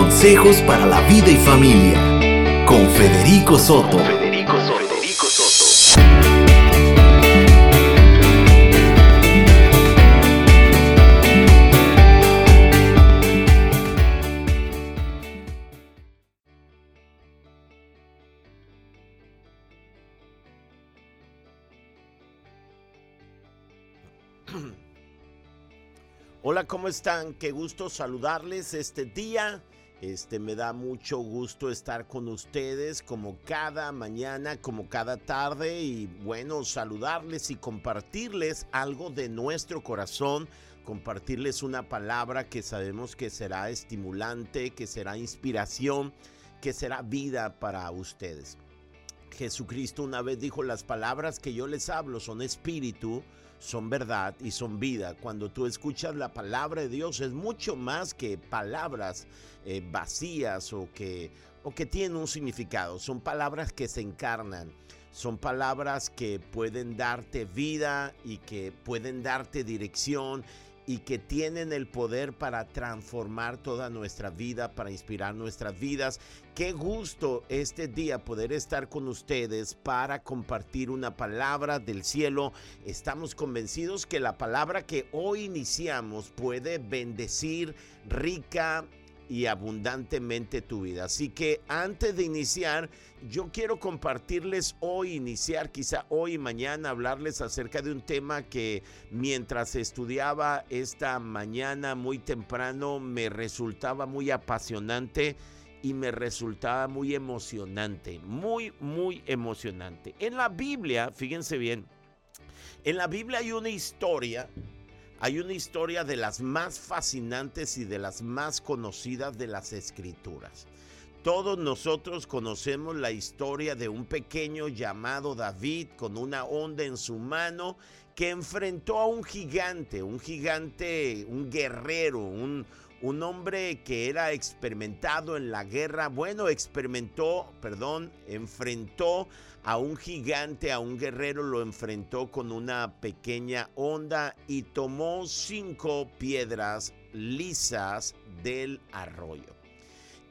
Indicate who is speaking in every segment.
Speaker 1: Consejos para la vida y familia con Federico Soto. Federico Soto.
Speaker 2: Hola, ¿cómo están? Qué gusto saludarles este día. Este me da mucho gusto estar con ustedes como cada mañana, como cada tarde y bueno, saludarles y compartirles algo de nuestro corazón, compartirles una palabra que sabemos que será estimulante, que será inspiración, que será vida para ustedes. Jesucristo una vez dijo, las palabras que yo les hablo son espíritu son verdad y son vida. Cuando tú escuchas la palabra de Dios es mucho más que palabras eh, vacías o que, o que tienen un significado. Son palabras que se encarnan. Son palabras que pueden darte vida y que pueden darte dirección y que tienen el poder para transformar toda nuestra vida, para inspirar nuestras vidas. Qué gusto este día poder estar con ustedes para compartir una palabra del cielo. Estamos convencidos que la palabra que hoy iniciamos puede bendecir rica y abundantemente tu vida. Así que antes de iniciar, yo quiero compartirles hoy, iniciar quizá hoy mañana, hablarles acerca de un tema que mientras estudiaba esta mañana muy temprano me resultaba muy apasionante y me resultaba muy emocionante, muy, muy emocionante. En la Biblia, fíjense bien, en la Biblia hay una historia hay una historia de las más fascinantes y de las más conocidas de las escrituras. Todos nosotros conocemos la historia de un pequeño llamado David con una onda en su mano que enfrentó a un gigante, un gigante, un guerrero, un, un hombre que era experimentado en la guerra. Bueno, experimentó, perdón, enfrentó a un gigante, a un guerrero, lo enfrentó con una pequeña onda y tomó cinco piedras lisas del arroyo.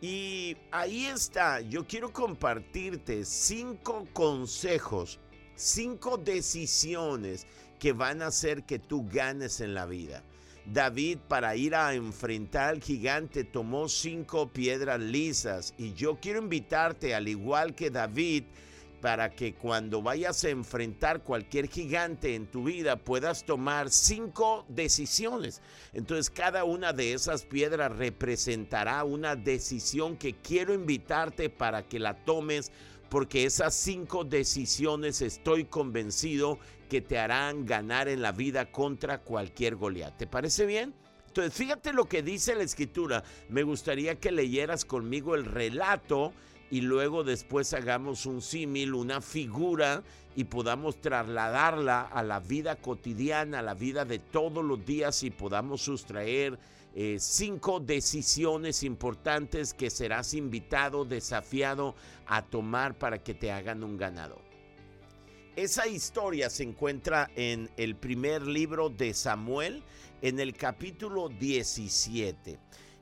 Speaker 2: Y ahí está, yo quiero compartirte cinco consejos, cinco decisiones que van a hacer que tú ganes en la vida. David para ir a enfrentar al gigante tomó cinco piedras lisas y yo quiero invitarte, al igual que David, para que cuando vayas a enfrentar cualquier gigante en tu vida puedas tomar cinco decisiones. Entonces cada una de esas piedras representará una decisión que quiero invitarte para que la tomes porque esas cinco decisiones estoy convencido que te harán ganar en la vida contra cualquier Goliat. ¿Te parece bien? Entonces, fíjate lo que dice la escritura. Me gustaría que leyeras conmigo el relato y luego después hagamos un símil, una figura y podamos trasladarla a la vida cotidiana, a la vida de todos los días y podamos sustraer eh, cinco decisiones importantes que serás invitado, desafiado a tomar para que te hagan un ganador. Esa historia se encuentra en el primer libro de Samuel, en el capítulo 17.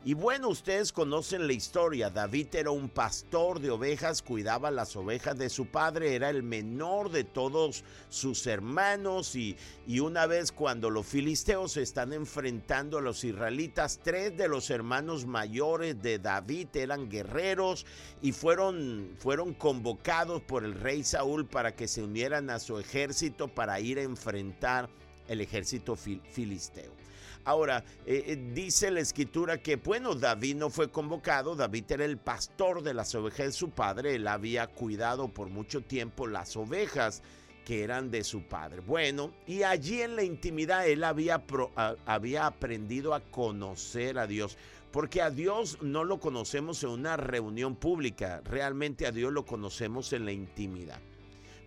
Speaker 2: Y bueno, ustedes conocen la historia. David era un pastor de ovejas, cuidaba las ovejas de su padre, era el menor de todos sus hermanos y, y una vez cuando los filisteos se están enfrentando a los israelitas, tres de los hermanos mayores de David eran guerreros y fueron, fueron convocados por el rey Saúl para que se unieran a su ejército para ir a enfrentar el ejército filisteo. Ahora, eh, eh, dice la escritura que, bueno, David no fue convocado, David era el pastor de las ovejas de su padre, él había cuidado por mucho tiempo las ovejas que eran de su padre. Bueno, y allí en la intimidad él había, había aprendido a conocer a Dios. Porque a Dios no lo conocemos en una reunión pública, realmente a Dios lo conocemos en la intimidad.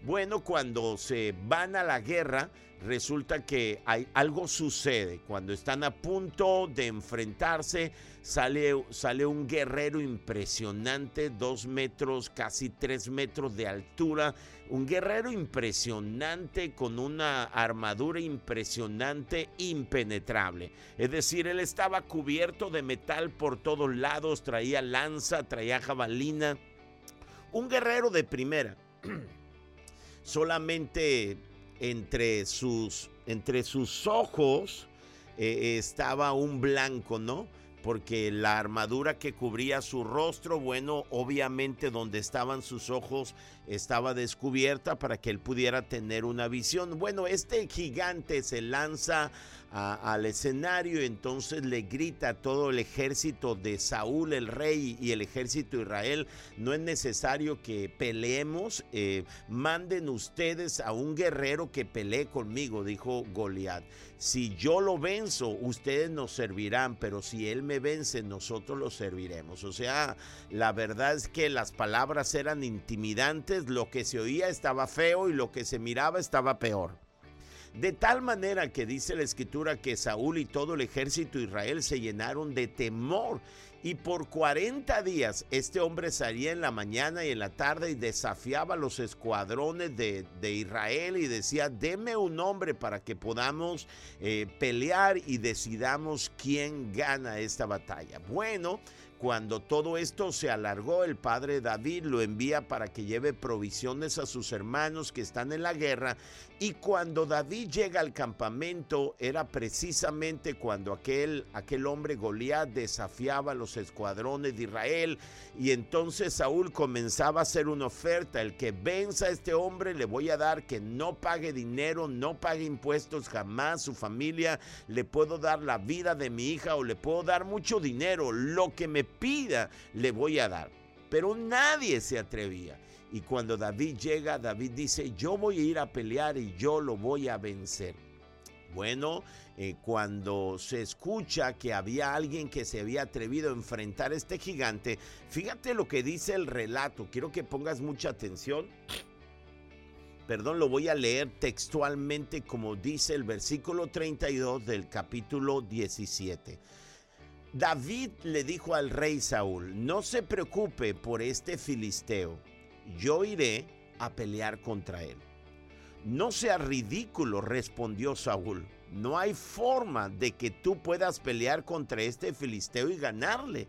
Speaker 2: Bueno, cuando se van a la guerra, resulta que hay, algo sucede. Cuando están a punto de enfrentarse, sale, sale un guerrero impresionante, dos metros, casi tres metros de altura. Un guerrero impresionante con una armadura impresionante, impenetrable. Es decir, él estaba cubierto de metal por todos lados, traía lanza, traía jabalina. Un guerrero de primera. solamente entre sus, entre sus ojos eh, estaba un blanco, ¿no? Porque la armadura que cubría su rostro, bueno, obviamente donde estaban sus ojos estaba descubierta para que él pudiera tener una visión. Bueno, este gigante se lanza al escenario, entonces le grita a todo el ejército de Saúl, el rey, y el ejército de Israel, no es necesario que peleemos, eh, manden ustedes a un guerrero que pelee conmigo, dijo Goliat. Si yo lo venzo, ustedes nos servirán, pero si él me vence, nosotros lo serviremos. O sea, la verdad es que las palabras eran intimidantes, lo que se oía estaba feo y lo que se miraba estaba peor. De tal manera que dice la escritura que Saúl y todo el ejército de Israel se llenaron de temor. Y por 40 días este hombre salía en la mañana y en la tarde y desafiaba a los escuadrones de, Israel y decía, deme un hombre para que podamos eh, pelear y decidamos quién gana esta batalla. Bueno, cuando todo esto se alargó, el padre David lo envía para que lleve provisiones a sus hermanos que están en la guerra. Y cuando David llega al campamento, era precisamente cuando aquel, aquel hombre Goliat desafiaba a los escuadrones de Israel. Y entonces Saúl comenzaba a hacer una oferta: el que venza a este hombre, le voy a dar que no pague dinero, no pague impuestos jamás. Su familia, le puedo dar la vida de mi hija o le puedo dar mucho dinero. Lo que me pida, le voy a dar. Pero nadie se atrevía. Y cuando David llega, David dice, yo voy a ir a pelear y yo lo voy a vencer. Bueno, eh, cuando se escucha que había alguien que se había atrevido a enfrentar a este gigante, fíjate lo que dice el relato. Quiero que pongas mucha atención. Perdón, lo voy a leer textualmente como dice el versículo 32 del capítulo 17. David le dijo al rey Saúl, no se preocupe por este filisteo, yo iré a pelear contra él. No sea ridículo, respondió Saúl, no hay forma de que tú puedas pelear contra este filisteo y ganarle.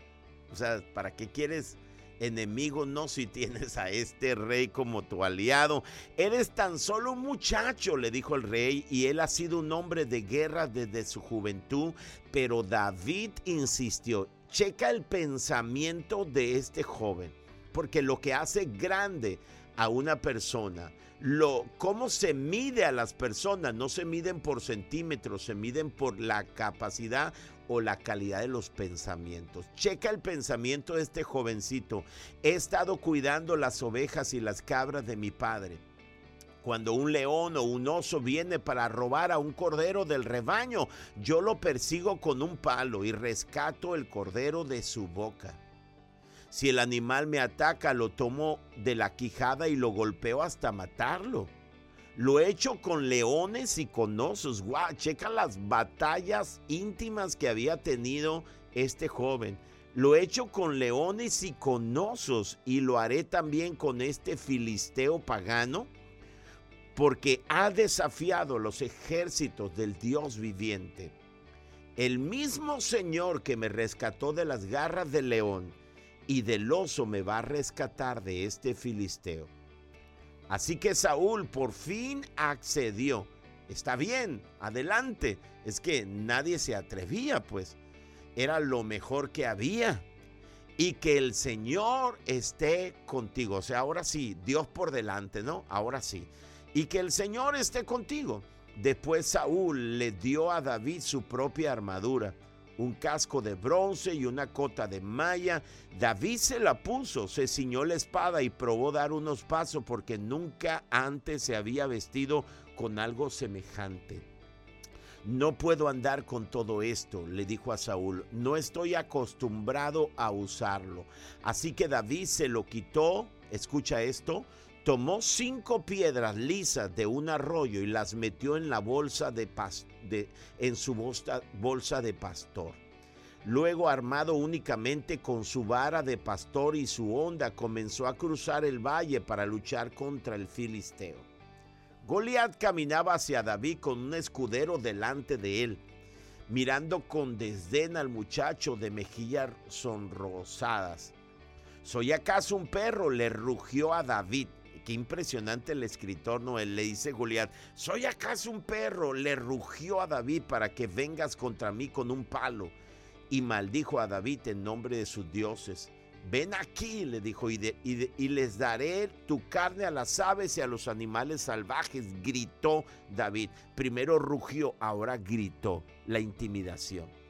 Speaker 2: O sea, ¿para qué quieres enemigo no si tienes a este rey como tu aliado. Eres tan solo un muchacho, le dijo el rey, y él ha sido un hombre de guerra desde su juventud, pero David insistió, checa el pensamiento de este joven, porque lo que hace grande a una persona, lo, cómo se mide a las personas, no se miden por centímetros, se miden por la capacidad o la calidad de los pensamientos. Checa el pensamiento de este jovencito. He estado cuidando las ovejas y las cabras de mi padre. Cuando un león o un oso viene para robar a un cordero del rebaño, yo lo persigo con un palo y rescato el cordero de su boca. Si el animal me ataca, lo tomo de la quijada y lo golpeo hasta matarlo. Lo he hecho con leones y con osos. Guau, checa las batallas íntimas que había tenido este joven. Lo he hecho con leones y con osos y lo haré también con este filisteo pagano porque ha desafiado los ejércitos del Dios viviente. El mismo Señor que me rescató de las garras del león y del oso me va a rescatar de este filisteo. Así que Saúl por fin accedió. Está bien, adelante. Es que nadie se atrevía, pues. Era lo mejor que había. Y que el Señor esté contigo. O sea, ahora sí, Dios por delante, ¿no? Ahora sí. Y que el Señor esté contigo. Después Saúl le dio a David su propia armadura un casco de bronce y una cota de malla. David se la puso, se ciñó la espada y probó dar unos pasos porque nunca antes se había vestido con algo semejante. No puedo andar con todo esto, le dijo a Saúl, no estoy acostumbrado a usarlo. Así que David se lo quitó, escucha esto, tomó cinco piedras lisas de un arroyo y las metió en la bolsa de, en su bolsa, bolsa de pastor. Luego, armado únicamente con su vara de pastor y su honda, comenzó a cruzar el valle para luchar contra el filisteo. Goliat caminaba hacia David con un escudero delante de él, mirando con desdén al muchacho de mejillas sonrosadas. ¿Soy acaso un perro? le rugió a David. Qué impresionante el escritor Noel. Le dice Goliat, ¿soy acaso un perro? Le rugió a David para que vengas contra mí con un palo y maldijo a David en nombre de sus dioses. Ven aquí, le dijo, y, y, les daré tu carne a las aves y a los animales salvajes, gritó David. Primero rugió, ahora gritó la intimidación.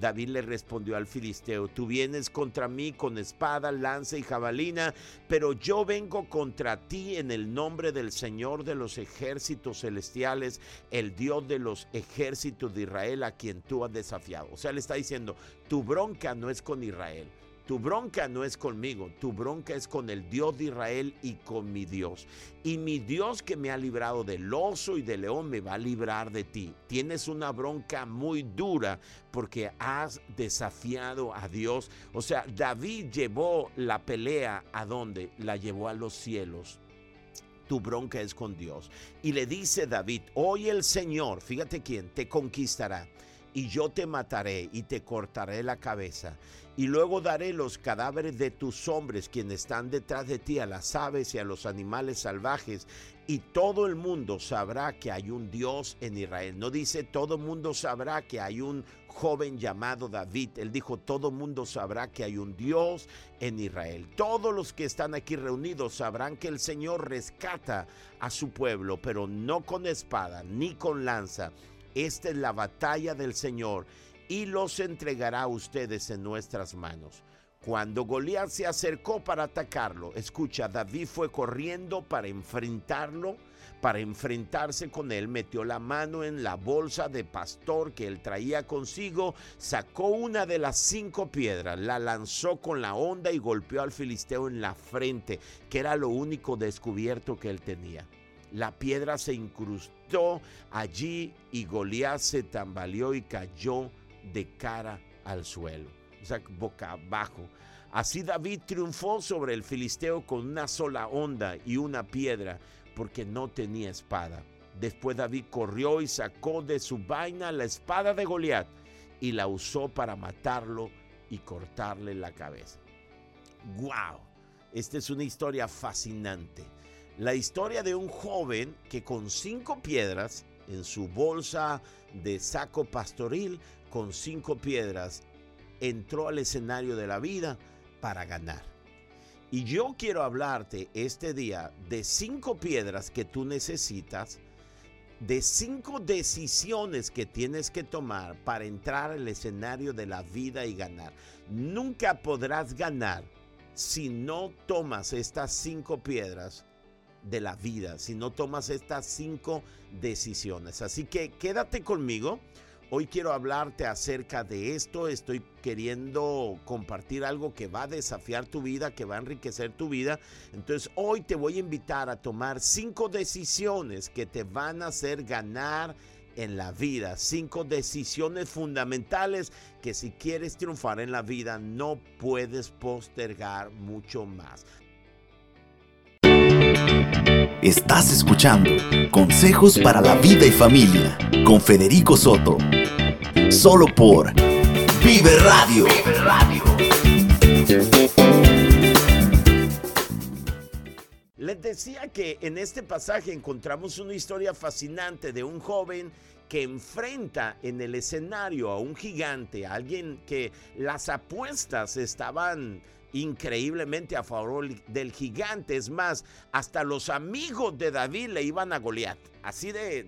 Speaker 2: David le respondió al filisteo, tú vienes contra mí con espada, lanza y jabalina, pero yo vengo contra ti en el nombre del Señor de los ejércitos celestiales, el Dios de los ejércitos de Israel a quien tú has desafiado. O sea, le está diciendo, tu bronca no es con Israel, tu bronca no es conmigo, tu bronca es con el Dios de Israel y con mi Dios. Y mi Dios que me ha librado del oso y del león me va a librar de ti. Tienes una bronca muy dura porque has desafiado a Dios. O sea, David llevó la pelea a dónde? La llevó a los cielos tu bronca es con Dios. Y le dice David, hoy el Señor, fíjate quién, te conquistará y yo te mataré y te cortaré la cabeza. Y luego daré los cadáveres de tus hombres, quienes están detrás de ti, a las aves y a los animales salvajes, y todo el mundo sabrá que hay un Dios en Israel. No dice todo el mundo sabrá que hay un joven llamado David. Él dijo, todo el mundo sabrá que hay un Dios en Israel. Todos los que están aquí reunidos sabrán que el Señor rescata a su pueblo, pero no con espada ni con lanza esta es la batalla del Señor y los entregará a ustedes en nuestras manos. Cuando Goliat se acercó para atacarlo, escucha, David fue corriendo para enfrentarlo, para enfrentarse con él, metió la mano en la bolsa de pastor que él traía consigo, sacó una de las cinco piedras, la lanzó con la onda y golpeó al filisteo en la frente, que era lo único descubierto que él tenía. La piedra se incrustó allí y Goliat se tambaleó y cayó de cara al suelo, o sea, boca abajo. Así David triunfó sobre el filisteo con una sola onda y una piedra, porque no tenía espada. Después David corrió y sacó de su vaina la espada de Goliat y la usó para matarlo y cortarle la cabeza. ¡Wow! Esta es una historia fascinante la historia de un joven que con cinco piedras en su bolsa de saco pastoril, con cinco piedras, entró al escenario de la vida para ganar. Y yo quiero hablarte este día de cinco piedras que tú necesitas, de cinco decisiones que tienes que tomar para entrar al escenario de la vida y ganar. Nunca podrás ganar si no tomas estas cinco piedras de la vida si no tomas estas cinco decisiones. Así que quédate conmigo. Hoy quiero hablarte acerca de esto. Estoy queriendo compartir algo que va a desafiar tu vida, que va a enriquecer tu vida. Entonces hoy te voy a invitar a tomar cinco decisiones que te van a hacer ganar en la vida. Cinco decisiones fundamentales que si quieres triunfar en la vida no puedes postergar mucho más.
Speaker 1: Estás escuchando Consejos para la Vida y Familia con Federico Soto. Solo por Vive Radio.
Speaker 2: Les decía que en este pasaje encontramos una historia fascinante de un joven que enfrenta en el escenario a un gigante, a alguien que las apuestas estaban increíblemente a favor del gigante. Es más, hasta los amigos de David le iban a Goliat. Así de,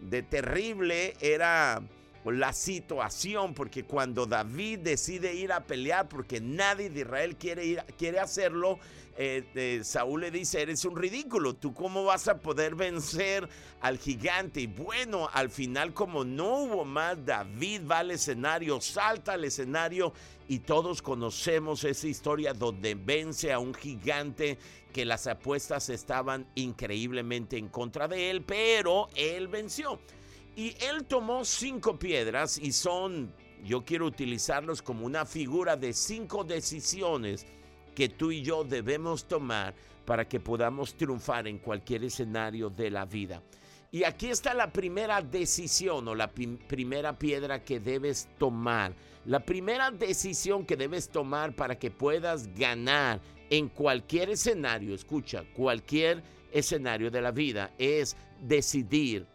Speaker 2: de, terrible era la situación, porque cuando David decide ir a pelear, porque nadie de Israel quiere, quiere hacerlo, eh, eh, Saúl le dice, eres un ridículo, ¿tú cómo vas a poder vencer al gigante? Y bueno, al final como no hubo más, David va al escenario, salta al escenario y todos conocemos esa historia donde vence a un gigante que las apuestas estaban increíblemente en contra de él, pero él venció. Y él tomó cinco piedras y son, yo quiero utilizarlos como una figura de cinco decisiones que tú y yo debemos tomar para que podamos triunfar en cualquier escenario de la vida. Y aquí está la primera decisión o la primera piedra que debes tomar. La primera decisión que debes tomar para que puedas ganar en cualquier escenario, escucha, cualquier escenario de la vida, es decidir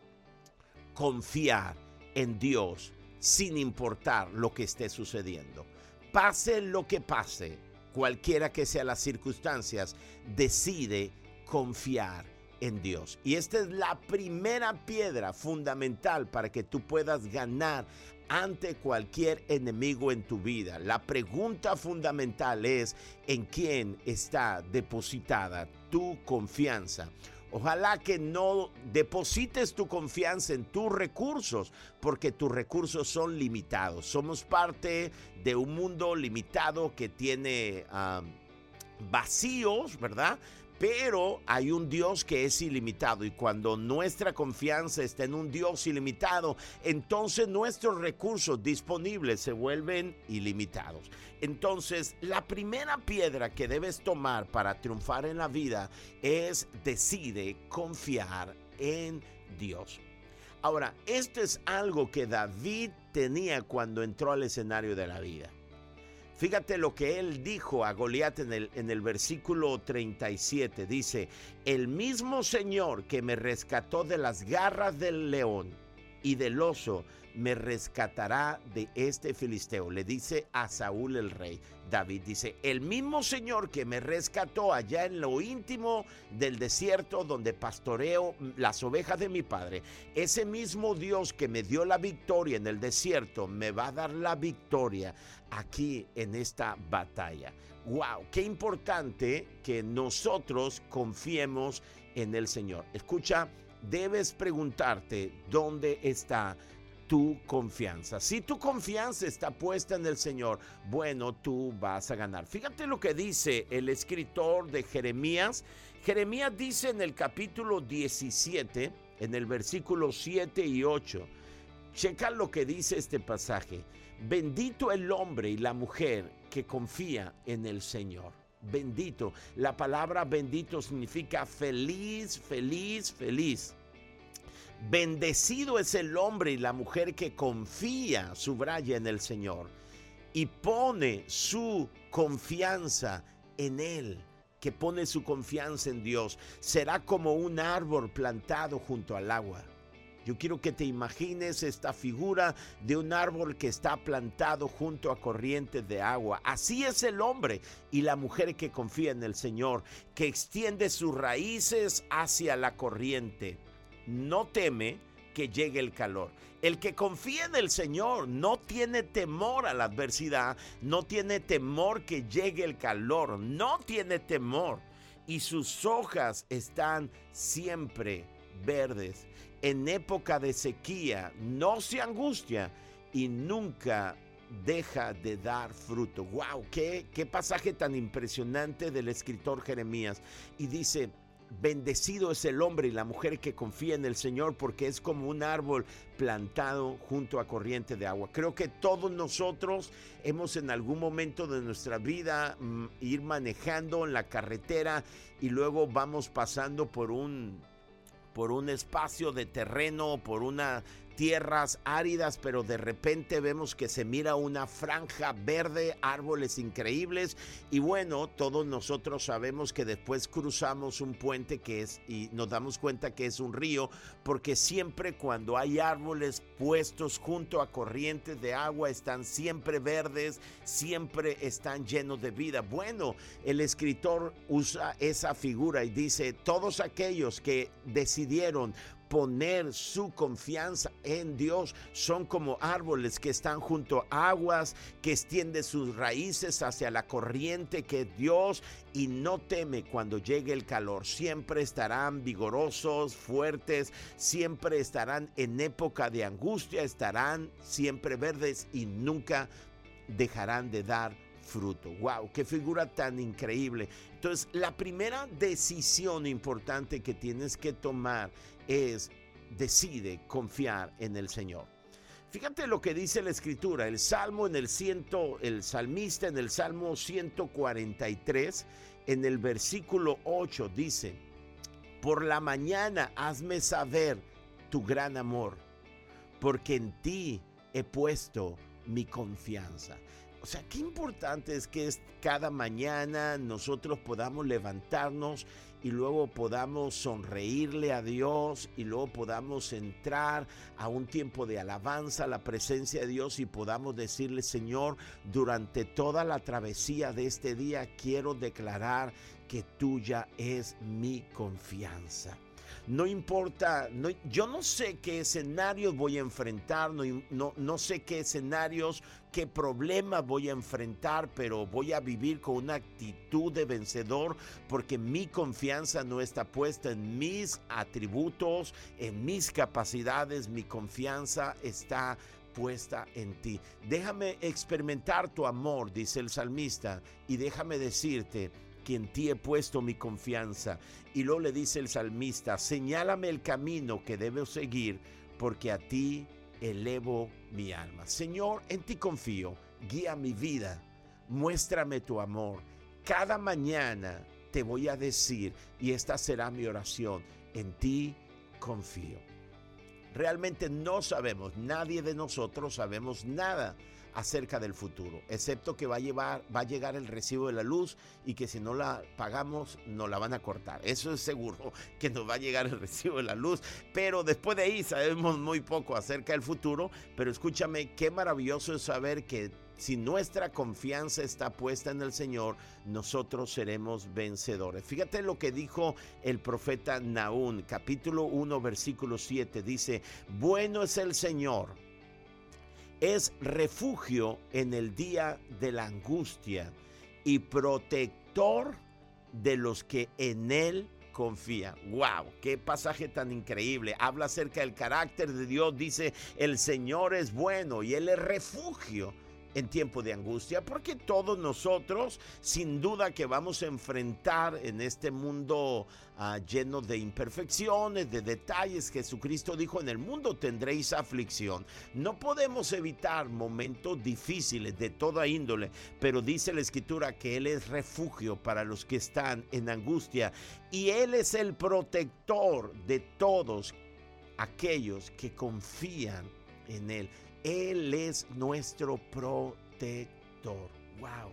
Speaker 2: confiar en Dios sin importar lo que esté sucediendo. Pase lo que pase, cualquiera que sean las circunstancias, decide confiar en Dios. Y esta es la primera piedra fundamental para que tú puedas ganar ante cualquier enemigo en tu vida. La pregunta fundamental es en quién está depositada tu confianza. Ojalá que no deposites tu confianza en tus recursos, porque tus recursos son limitados. Somos parte de un mundo limitado que tiene ah, vacíos, ¿verdad? Pero hay un Dios que es ilimitado y cuando nuestra confianza está en un Dios ilimitado, entonces nuestros recursos disponibles se vuelven ilimitados. Entonces, la primera piedra que debes tomar para triunfar en la vida es decide confiar en Dios. Ahora, esto es algo que David tenía cuando entró al escenario de la vida. Fíjate lo que él dijo a Goliat en el, en el versículo 37. Dice, el mismo Señor que me rescató de las garras del león y del oso, me rescatará de este filisteo. Le dice a Saúl el rey. David dice, el mismo Señor que me rescató allá en lo íntimo del desierto donde pastoreo las ovejas de mi padre, ese mismo Dios que me dio la victoria en el desierto, me va a dar la victoria aquí en esta batalla. ¡Wow! Qué importante que nosotros confiemos en el Señor. Escucha, debes preguntarte dónde está tu confianza. Si tu confianza está puesta en el Señor, bueno, tú vas a ganar. Fíjate lo que dice el escritor de Jeremías. Jeremías dice en el capítulo 17, en el versículo 7 y 8, checa lo que dice este pasaje. Bendito el hombre y la mujer que confía en el Señor. Bendito. La palabra bendito significa feliz, feliz, feliz. Bendecido es el hombre y la mujer que confía, subraya en el Señor, y pone su confianza en Él, que pone su confianza en Dios. Será como un árbol plantado junto al agua. Yo quiero que te imagines esta figura de un árbol que está plantado junto a corrientes de agua. Así es el hombre y la mujer que confía en el Señor, que extiende sus raíces hacia la corriente no teme que llegue el calor. El que confía en el Señor no tiene temor a la adversidad, no tiene temor que llegue el calor, no tiene temor. Y sus hojas están siempre verdes. En época de sequía no se angustia y nunca deja de dar fruto. ¡Wow! Qué, qué pasaje tan impresionante del escritor Jeremías! Y dice, Bendecido es el hombre y la mujer que confía en el Señor porque es como un árbol plantado junto a corriente de agua. Creo que todos nosotros hemos en algún momento de nuestra vida mm, ir manejando en la carretera y luego vamos pasando por un por un espacio de terreno, por una tierras áridas, pero de repente vemos que se mira una franja verde, árboles increíbles y bueno, todos nosotros sabemos que después cruzamos un puente que es y nos damos cuenta que es un río, porque siempre cuando hay árboles puestos junto a corrientes de agua están siempre verdes, siempre están llenos de vida. Bueno, el escritor usa esa figura y dice, todos aquellos que decidieron poner su confianza en Dios son como árboles que están junto a aguas, que extienden sus raíces hacia la corriente que Dios y no teme cuando llegue el calor. Siempre estarán vigorosos, fuertes, siempre estarán en época de angustia, estarán siempre verdes y nunca dejarán de dar fruto. ¡Wow! ¡Qué figura tan increíble! Entonces, la primera decisión importante que tienes que tomar es decide confiar en el Señor. Fíjate lo que dice la escritura, el salmo en el ciento, el salmista en el salmo 143, en el versículo 8 dice, por la mañana hazme saber tu gran amor, porque en ti he puesto mi confianza. O sea, qué importante es que cada mañana nosotros podamos levantarnos y luego podamos sonreírle a Dios y luego podamos entrar a un tiempo de alabanza a la presencia de Dios y podamos decirle, Señor, durante toda la travesía de este día quiero declarar que tuya es mi confianza no importa, no, yo no sé qué escenarios voy a enfrentar, no, no, no sé qué escenarios, qué problemas voy a enfrentar, pero voy a vivir con una actitud de vencedor porque mi confianza no está puesta en mis atributos, en mis capacidades, mi confianza está puesta en ti. Déjame experimentar tu amor, dice el salmista, y déjame decirte, que en ti he puesto mi confianza. Y luego le dice el salmista, señálame el camino que debo seguir, porque a ti elevo mi alma. Señor, en ti confío, guía mi vida, muéstrame tu amor. Cada mañana te voy a decir, y esta será mi oración, en ti confío. Realmente no sabemos, nadie de nosotros sabemos nada acerca del futuro, excepto que va a, llevar, va a llegar el recibo de la luz y que si no la pagamos nos la van a cortar. Eso es seguro que nos va a llegar el recibo de la luz, pero después de ahí sabemos muy poco acerca del futuro, pero escúchame, qué maravilloso es saber que si nuestra confianza está puesta en el Señor, nosotros seremos vencedores. Fíjate lo que dijo el profeta Naún, capítulo 1, versículo 7. Dice, bueno es el Señor es refugio en el día de la angustia y protector de los que en él confían. ¡Wow! ¡Qué pasaje tan increíble! Habla acerca del carácter de Dios. Dice, el Señor es bueno y Él es refugio en tiempo de angustia, porque todos nosotros, sin duda que vamos a enfrentar en este mundo ah, lleno de imperfecciones, de detalles, Jesucristo dijo, en el mundo tendréis aflicción. No podemos evitar momentos difíciles de toda índole, pero dice la escritura que Él es refugio para los que están en angustia y Él es el protector de todos aquellos que confían en Él. Él es nuestro protector. Wow.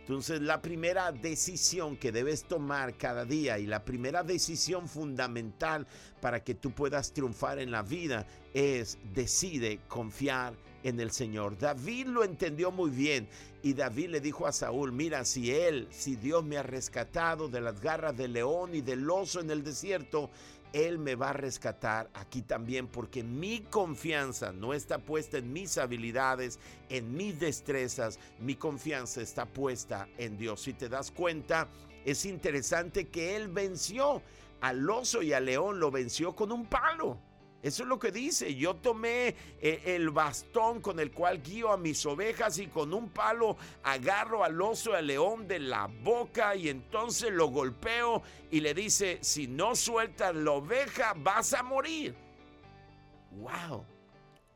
Speaker 2: Entonces la primera decisión que debes tomar cada día y la primera decisión fundamental para que tú puedas triunfar en la vida es decide confiar en el Señor. David lo entendió muy bien y David le dijo a Saúl, mira, si él, si Dios me ha rescatado de las garras del león y del oso en el desierto, él me va a rescatar aquí también porque mi confianza no está puesta en mis habilidades, en mis destrezas, mi confianza está puesta en Dios. Si te das cuenta, es interesante que Él venció al oso y al león, lo venció con un palo. Eso es lo que dice. Yo tomé eh, el bastón con el cual guío a mis ovejas y con un palo agarro al oso y al león de la boca y entonces lo golpeo y le dice, si no sueltas la oveja vas a morir. ¡Wow!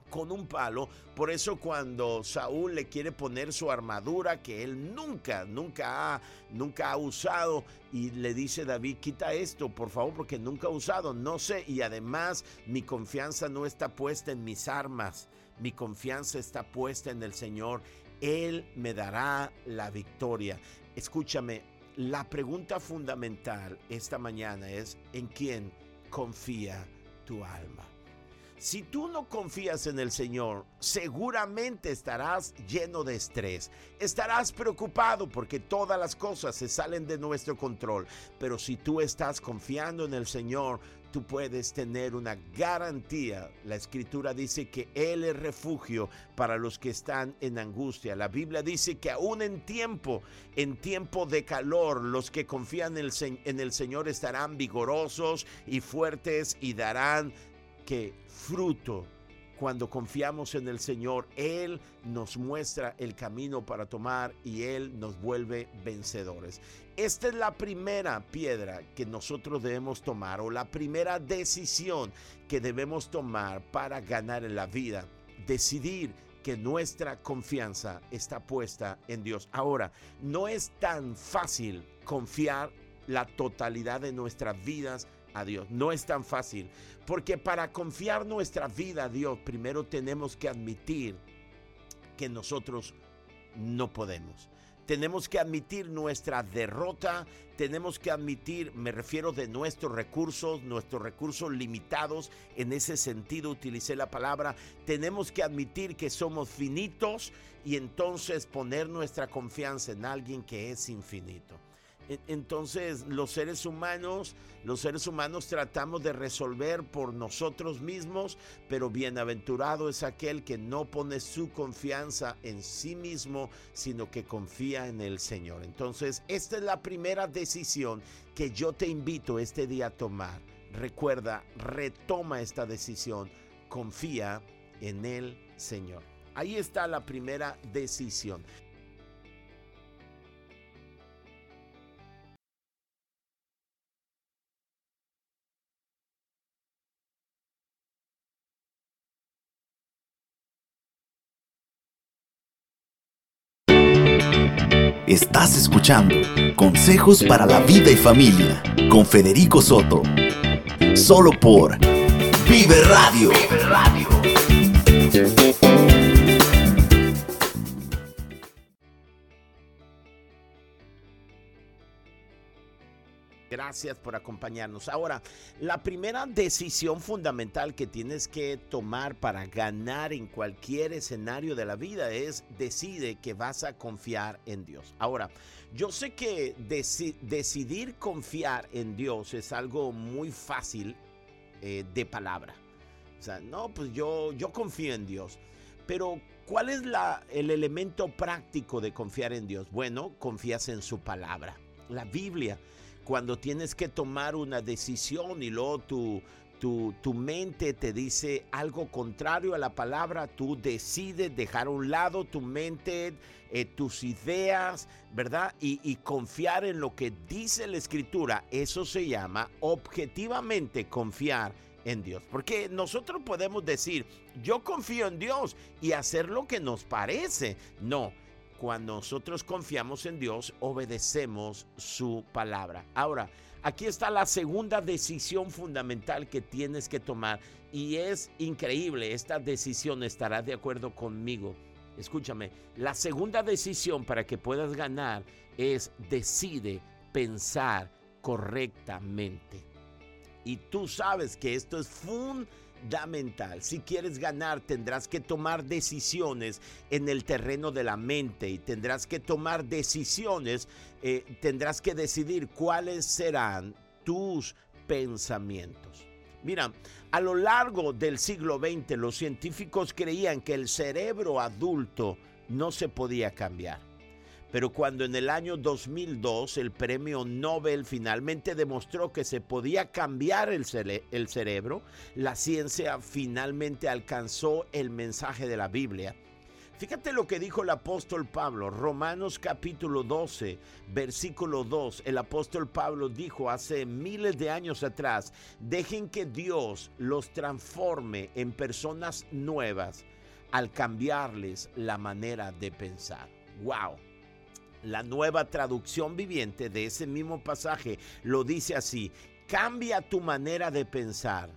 Speaker 2: Con un palo. Por eso cuando Saúl le quiere poner su armadura que él nunca, nunca ha, nunca ha usado y le dice David, quita esto, por favor, porque nunca ha usado, no sé. Y además mi confianza no está puesta en mis armas, mi confianza está puesta en el Señor. Él me dará la victoria. Escúchame, la pregunta fundamental esta mañana es, ¿en quién confía tu alma? Si tú no confías en el Señor, seguramente estarás lleno de estrés. Estarás preocupado porque todas las cosas se salen de nuestro control. Pero si tú estás confiando en el Señor, tú puedes tener una garantía. La escritura dice que Él es refugio para los que están en angustia. La Biblia dice que aún en tiempo, en tiempo de calor, los que confían en el, en el Señor estarán vigorosos y fuertes y darán que fruto cuando confiamos en el Señor, Él nos muestra el camino para tomar y Él nos vuelve vencedores. Esta es la primera piedra que nosotros debemos tomar o la primera decisión que debemos tomar para ganar en la vida. Decidir que nuestra confianza está puesta en Dios. Ahora, no es tan fácil confiar la totalidad de nuestras vidas a Dios. No es tan fácil, porque para confiar nuestra vida a Dios, primero tenemos que admitir que nosotros no podemos. Tenemos que admitir nuestra derrota, tenemos que admitir, me refiero de nuestros recursos, nuestros recursos limitados, en ese sentido utilicé la palabra, tenemos que admitir que somos finitos y entonces poner nuestra confianza en alguien que es infinito. Entonces los seres humanos, los seres humanos tratamos de resolver por nosotros mismos, pero bienaventurado es aquel que no pone su confianza en sí mismo, sino que confía en el Señor. Entonces, esta es la primera decisión que yo te invito este día a tomar. Recuerda, retoma esta decisión, confía en el Señor. Ahí está la primera decisión.
Speaker 1: Estás escuchando Consejos para la Vida y Familia con Federico Soto. Solo por Vive Radio. Radio.
Speaker 2: Gracias por acompañarnos. Ahora, la primera decisión fundamental que tienes que tomar para ganar en cualquier escenario de la vida es decide que vas a confiar en Dios. Ahora, yo sé que decidir confiar en Dios es algo muy fácil eh, de palabra. O sea, no, pues yo, yo confío en Dios. Pero, ¿cuál es el elemento práctico de confiar en Dios? Bueno, confías en su palabra. La Biblia cuando tienes que tomar una decisión y luego tu, tu, mente te dice algo contrario a la palabra, tú decides dejar a un lado tu mente, eh, tus ideas, ¿verdad? Y, y, confiar en lo que dice la escritura. Eso se llama objetivamente confiar en Dios. Porque nosotros podemos decir, yo confío en Dios y hacer lo que nos parece. No cuando nosotros confiamos en Dios, obedecemos su palabra. Ahora, aquí está la segunda decisión fundamental que tienes que tomar y es increíble, esta decisión estará de acuerdo conmigo. Escúchame, la segunda decisión para que puedas ganar es decide pensar correctamente. Y tú sabes que esto es fundamental Si quieres ganar, tendrás que tomar decisiones en el terreno de la mente y tendrás que tomar decisiones, eh, tendrás que decidir cuáles serán tus pensamientos. Mira, a lo largo del siglo XX los científicos creían que el cerebro adulto no se podía cambiar. Pero cuando en el año 2002 el premio Nobel finalmente demostró que se podía cambiar el, cerebro, la ciencia finalmente alcanzó el mensaje de la Biblia. Fíjate lo que dijo el apóstol Pablo, Romanos capítulo 12, versículo 2. El apóstol Pablo dijo hace miles de años atrás, dejen que Dios los transforme en personas nuevas al cambiarles la manera de pensar. ¡Wow! La nueva traducción viviente de ese mismo pasaje lo dice así, cambia tu manera de pensar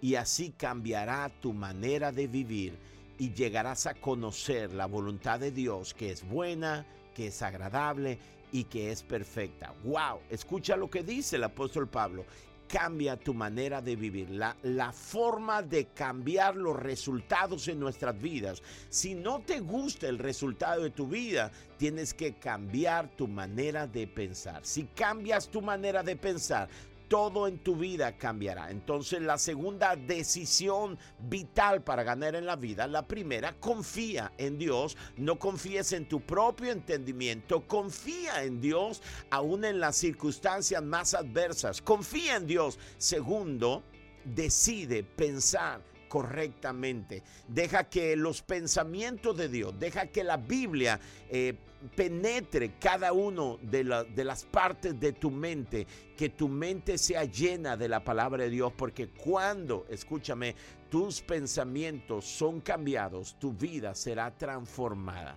Speaker 2: y así cambiará tu manera de vivir y llegarás a conocer la voluntad de Dios que es buena, que es agradable y que es perfecta. ¡Wow! Escucha lo que dice el apóstol Pablo. Cambia tu manera de vivir, la, la, forma de cambiar los resultados en nuestras vidas. Si no te gusta el resultado de tu vida, tienes que cambiar tu manera de pensar. Si cambias tu manera de pensar, todo en tu vida cambiará. Entonces la segunda decisión vital para ganar en la vida, la primera, confía en Dios, no confíes en tu propio entendimiento, confía en Dios aún en las circunstancias más adversas, confía en Dios. Segundo, decide pensar correctamente. Deja que los pensamientos de Dios, deja que la Biblia eh, penetre cada uno de, de las partes de tu mente, que tu mente sea llena de la palabra de Dios, porque cuando, escúchame, tus pensamientos son cambiados, tu vida será transformada.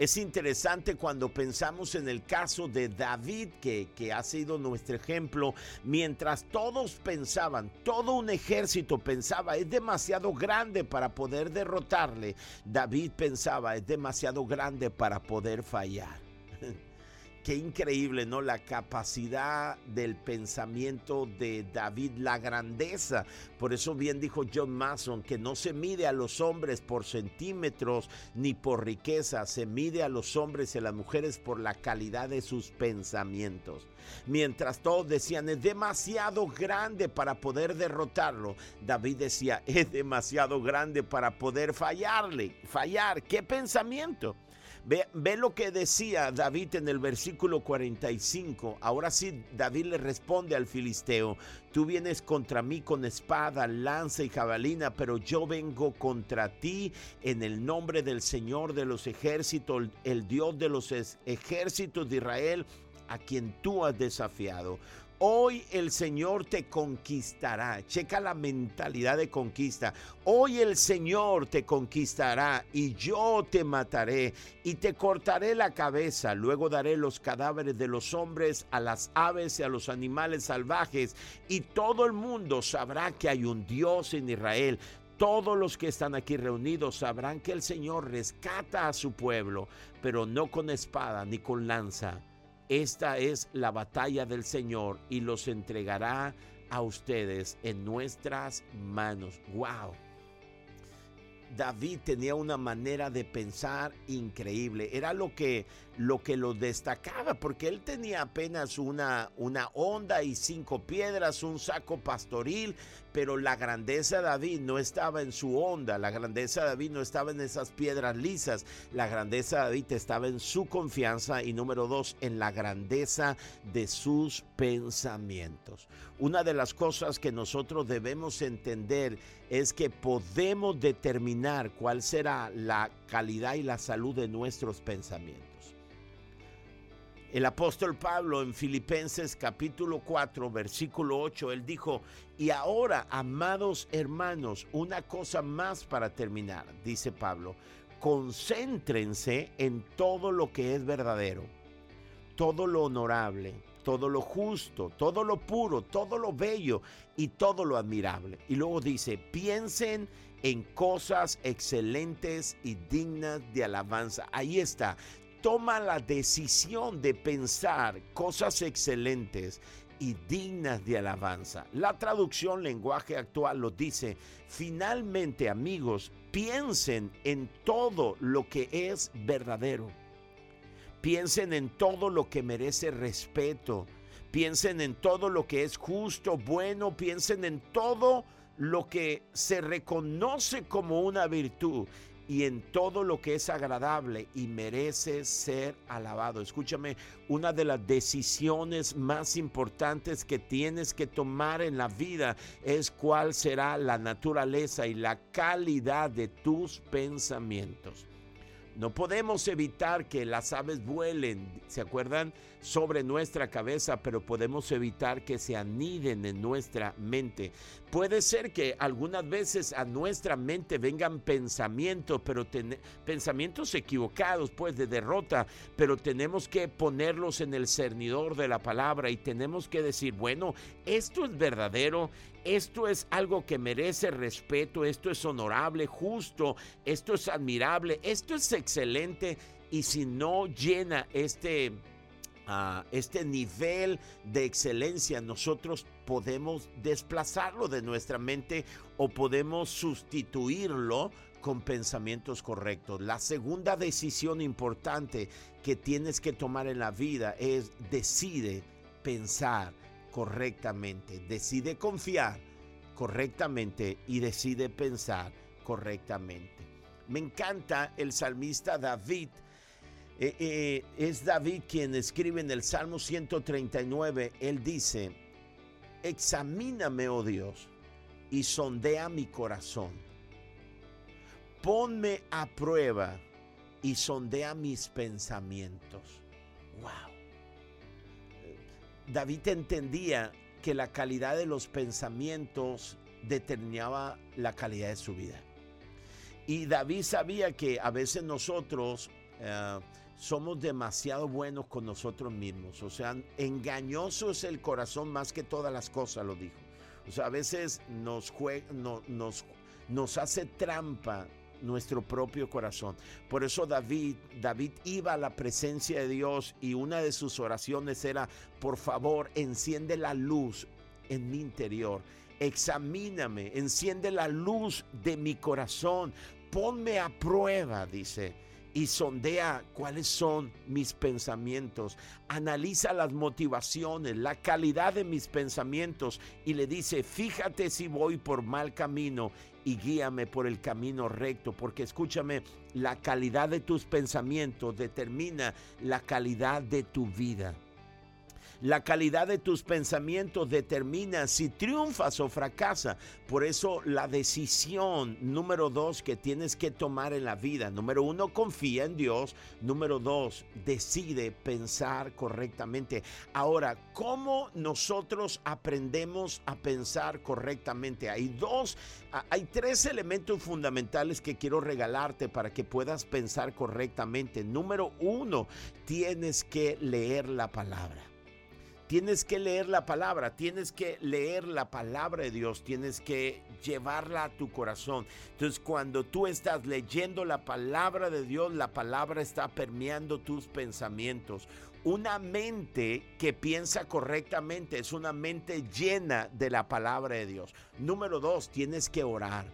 Speaker 2: Es interesante cuando pensamos en el caso de David, que, que, ha sido nuestro ejemplo, mientras todos pensaban, todo un ejército pensaba, es demasiado grande para poder derrotarle, David pensaba, es demasiado grande para poder fallar. Qué increíble, ¿no? La capacidad del pensamiento de David, la grandeza. Por eso bien dijo John Mason que no se mide a los hombres por centímetros ni por riqueza, se mide a los hombres y a las mujeres por la calidad de sus pensamientos. Mientras todos decían, es demasiado grande para poder derrotarlo, David decía, es demasiado grande para poder fallarle. Fallar, ¿qué pensamiento? Ve, lo que decía David en el versículo 45. Ahora sí, David le responde al filisteo, tú vienes contra mí con espada, lanza y jabalina, pero yo vengo contra ti en el nombre del Señor de los ejércitos, el Dios de los ejércitos de Israel, a quien tú has desafiado. Hoy el Señor te conquistará. Checa la mentalidad de conquista. Hoy el Señor te conquistará y yo te mataré y te cortaré la cabeza. Luego daré los cadáveres de los hombres a las aves y a los animales salvajes y todo el mundo sabrá que hay un Dios en Israel. Todos los que están aquí reunidos sabrán que el Señor rescata a su pueblo, pero no con espada ni con lanza esta es la batalla del Señor y los entregará a ustedes en nuestras manos. ¡Wow! David tenía una manera de pensar increíble. Era lo que lo que lo destacaba, porque él tenía apenas una, una onda y cinco piedras, un saco pastoril, pero la grandeza de David no estaba en su onda, la grandeza de David no estaba en esas piedras lisas, la grandeza de David estaba en su confianza y número dos, en la grandeza de sus pensamientos. Una de las cosas que nosotros debemos entender es que podemos determinar cuál será la calidad y la salud de nuestros pensamientos. El apóstol Pablo en Filipenses capítulo 4 versículo 8, él dijo, y ahora, amados hermanos, una cosa más para terminar, dice Pablo, concéntrense en todo lo que es verdadero, todo lo honorable, todo lo justo, todo lo puro, todo lo bello y todo lo admirable. Y luego dice, piensen en cosas excelentes y dignas de alabanza. Ahí está toma la decisión de pensar cosas excelentes y dignas de alabanza. La traducción lenguaje actual lo dice, finalmente amigos, piensen en todo lo que es verdadero. Piensen en todo lo que merece respeto. Piensen en todo lo que es justo, bueno. Piensen en todo lo que se reconoce como una virtud y en todo lo que es agradable y merece ser alabado. Escúchame, una de las decisiones más importantes que tienes que tomar en la vida es cuál será la naturaleza y la calidad de tus pensamientos. No podemos evitar que las aves vuelen, ¿se acuerdan? Sobre nuestra cabeza, pero podemos evitar que se aniden en nuestra mente. Puede ser que algunas veces a nuestra mente vengan pensamientos, pero pensamientos equivocados, pues de derrota, pero tenemos que ponerlos en el cernidor de la palabra y tenemos que decir, bueno, esto es verdadero, esto es algo que merece respeto, esto es honorable, justo, esto es admirable, esto es excelente y si no llena este a este nivel de excelencia, nosotros podemos desplazarlo de nuestra mente o podemos sustituirlo con pensamientos correctos. La segunda decisión importante que tienes que tomar en la vida es decide pensar correctamente, decide confiar correctamente y decide pensar correctamente. Me encanta el salmista David. Eh, eh, es David quien escribe en el Salmo 139, él dice, examíname, oh Dios, y sondea mi corazón. Ponme a prueba y sondea mis pensamientos. Wow. David entendía que la calidad de los pensamientos determinaba la calidad de su vida. Y David sabía que a veces nosotros eh, somos demasiado buenos con nosotros mismos. O sea, engañoso es el corazón más que todas las cosas, lo dijo. O sea, a veces nos, nos, nos hace trampa nuestro propio corazón. Por eso David, David iba a la presencia de Dios y una de sus oraciones era, por favor, enciende la luz en mi interior. Examíname, enciende la luz de mi corazón. Ponme a prueba, dice y sondea cuáles son mis pensamientos, analiza las motivaciones, la calidad de mis pensamientos y le dice, fíjate si voy por mal camino y guíame por el camino recto, porque escúchame, la calidad de tus pensamientos determina la calidad de tu vida. La calidad de tus pensamientos determina si triunfas o fracasas. Por eso la decisión número dos que tienes que tomar en la vida, número uno, confía en Dios. Número dos, decide pensar correctamente. Ahora, ¿cómo nosotros aprendemos a pensar correctamente? Hay dos, hay tres elementos fundamentales que quiero regalarte para que puedas pensar correctamente. Número uno, tienes que leer la palabra. Tienes que leer la palabra, tienes que leer la palabra de Dios, tienes que llevarla a tu corazón. Entonces cuando tú estás leyendo la palabra de Dios, la palabra está permeando tus pensamientos. Una mente que piensa correctamente es una mente llena de la palabra de Dios. Número dos, tienes que orar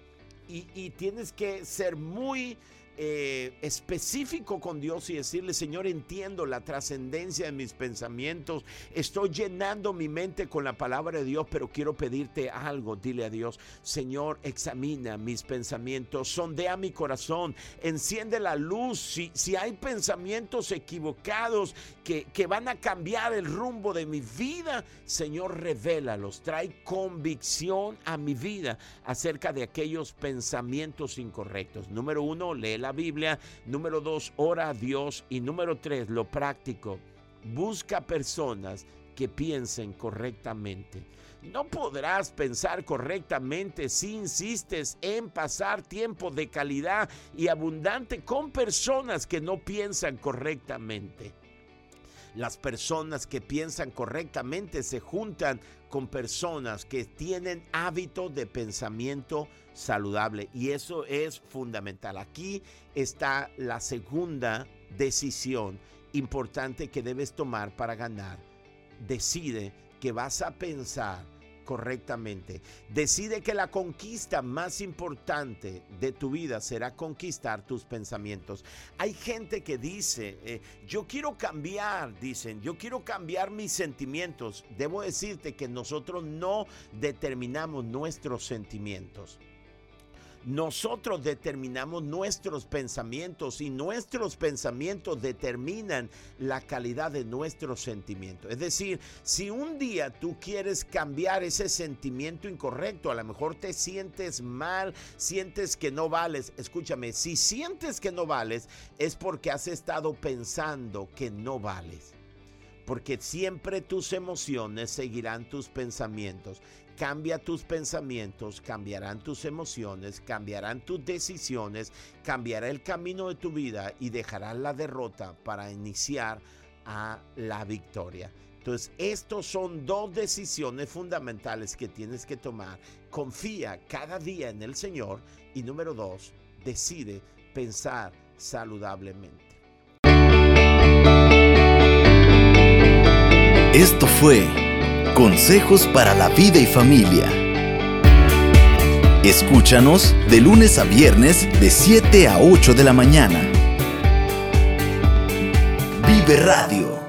Speaker 2: y, y tienes que ser muy eh, específico con Dios y decirle, Señor, entiendo la trascendencia de mis pensamientos, estoy llenando mi mente con la palabra de Dios, pero quiero pedirte algo, dile a Dios, Señor, examina mis pensamientos, sondea mi corazón, enciende la luz, si, si hay pensamientos equivocados que, que van a cambiar el rumbo de mi vida, Señor, revélalos, trae convicción a mi vida acerca de aquellos pensamientos incorrectos. Número uno, lee la Biblia. Número dos, ora a Dios. Y número tres, lo práctico, busca personas que piensen correctamente. No podrás pensar correctamente si insistes en pasar tiempo de calidad y abundante con personas que no piensan correctamente. Las personas que piensan correctamente se juntan con personas que tienen hábito de pensamiento saludable y eso es fundamental. Aquí está la segunda decisión importante que debes tomar para ganar. Decide que vas a pensar correctamente. Decide que la conquista más importante de tu vida será conquistar tus pensamientos. Hay gente que dice, eh, yo quiero cambiar, dicen, yo quiero cambiar mis sentimientos. Debo decirte que nosotros no determinamos nuestros sentimientos. Nosotros determinamos nuestros pensamientos y nuestros pensamientos determinan la calidad de nuestros sentimientos. Es decir, si un día tú quieres cambiar ese sentimiento incorrecto, a lo mejor te sientes mal, sientes que no vales. Escúchame, si sientes que no vales es porque has estado pensando que no vales porque siempre tus emociones seguirán tus pensamientos Cambia tus pensamientos, cambiarán tus emociones, cambiarán tus decisiones, cambiará el camino de tu vida y dejarás la derrota para iniciar a la victoria. Entonces, estos son dos decisiones fundamentales que tienes que tomar. Confía cada día en el Señor y número dos, decide pensar saludablemente.
Speaker 1: Esto fue Consejos para la vida y familia. Escúchanos de lunes a viernes de 7 a 8 de la mañana. Vive Radio